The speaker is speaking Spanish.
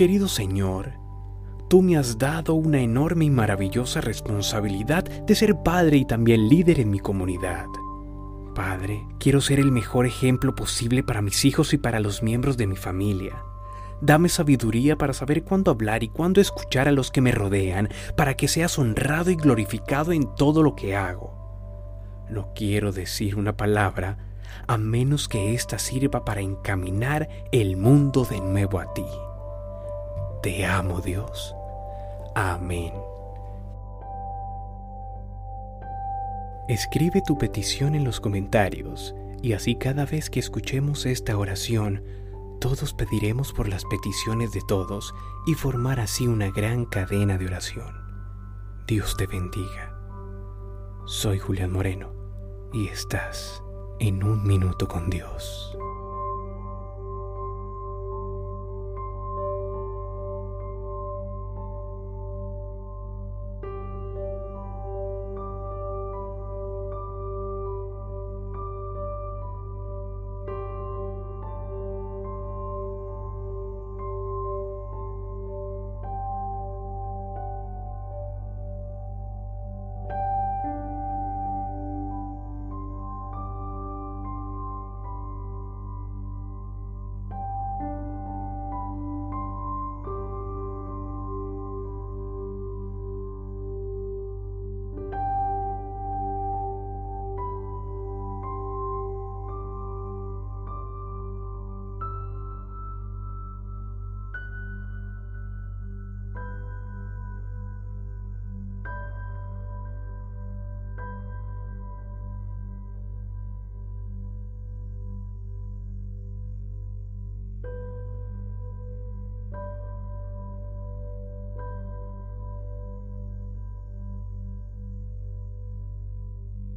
Querido Señor, tú me has dado una enorme y maravillosa responsabilidad de ser padre y también líder en mi comunidad. Padre, quiero ser el mejor ejemplo posible para mis hijos y para los miembros de mi familia. Dame sabiduría para saber cuándo hablar y cuándo escuchar a los que me rodean, para que seas honrado y glorificado en todo lo que hago. No quiero decir una palabra a menos que ésta sirva para encaminar el mundo de nuevo a ti. Te amo Dios. Amén. Escribe tu petición en los comentarios y así cada vez que escuchemos esta oración, todos pediremos por las peticiones de todos y formar así una gran cadena de oración. Dios te bendiga. Soy Julián Moreno y estás en un minuto con Dios.